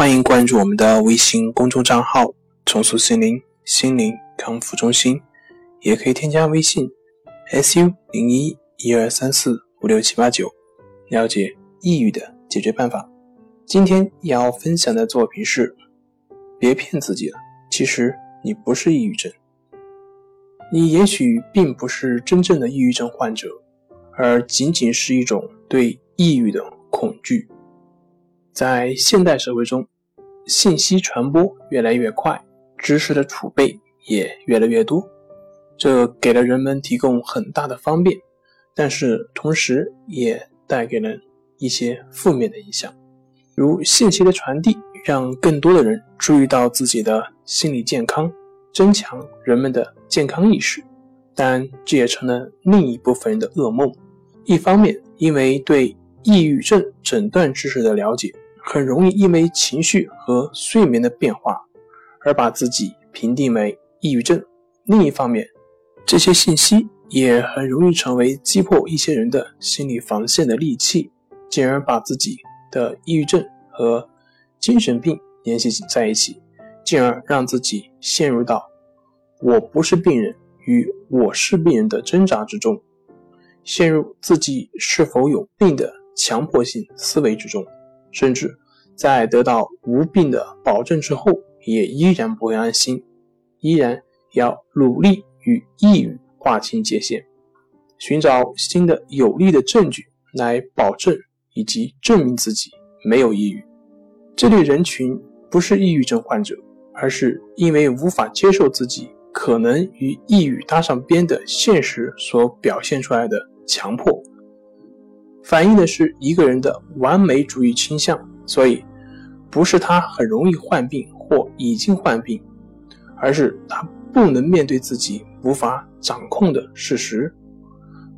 欢迎关注我们的微信公众账号“重塑心灵心灵康复中心”，也可以添加微信 “su 零一一二三四五六七八九”，了解抑郁的解决办法。今天要分享的作品是：别骗自己了，其实你不是抑郁症。你也许并不是真正的抑郁症患者，而仅仅是一种对抑郁的恐惧。在现代社会中，信息传播越来越快，知识的储备也越来越多，这给了人们提供很大的方便，但是同时也带给了一些负面的影响，如信息的传递让更多的人注意到自己的心理健康。增强人们的健康意识，但这也成了另一部分人的噩梦。一方面，因为对抑郁症诊断知识的了解，很容易因为情绪和睡眠的变化而把自己评定为抑郁症；另一方面，这些信息也很容易成为击破一些人的心理防线的利器，进而把自己的抑郁症和精神病联系在一起。进而让自己陷入到“我不是病人”与“我是病人”的挣扎之中，陷入自己是否有病的强迫性思维之中，甚至在得到无病的保证之后，也依然不会安心，依然要努力与抑郁划清界限，寻找新的有力的证据来保证以及证明自己没有抑郁。这类人群不是抑郁症患者。而是因为无法接受自己可能与抑郁搭上边的现实所表现出来的强迫，反映的是一个人的完美主义倾向。所以，不是他很容易患病或已经患病，而是他不能面对自己无法掌控的事实，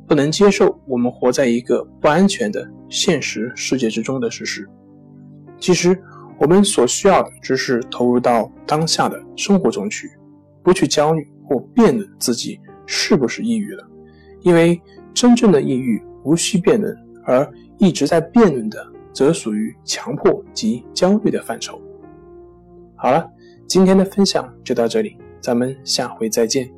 不能接受我们活在一个不安全的现实世界之中的事实。其实。我们所需要的只是投入到当下的生活中去，不去焦虑或辩论自己是不是抑郁了，因为真正的抑郁无需辩论，而一直在辩论的则属于强迫及焦虑的范畴。好了，今天的分享就到这里，咱们下回再见。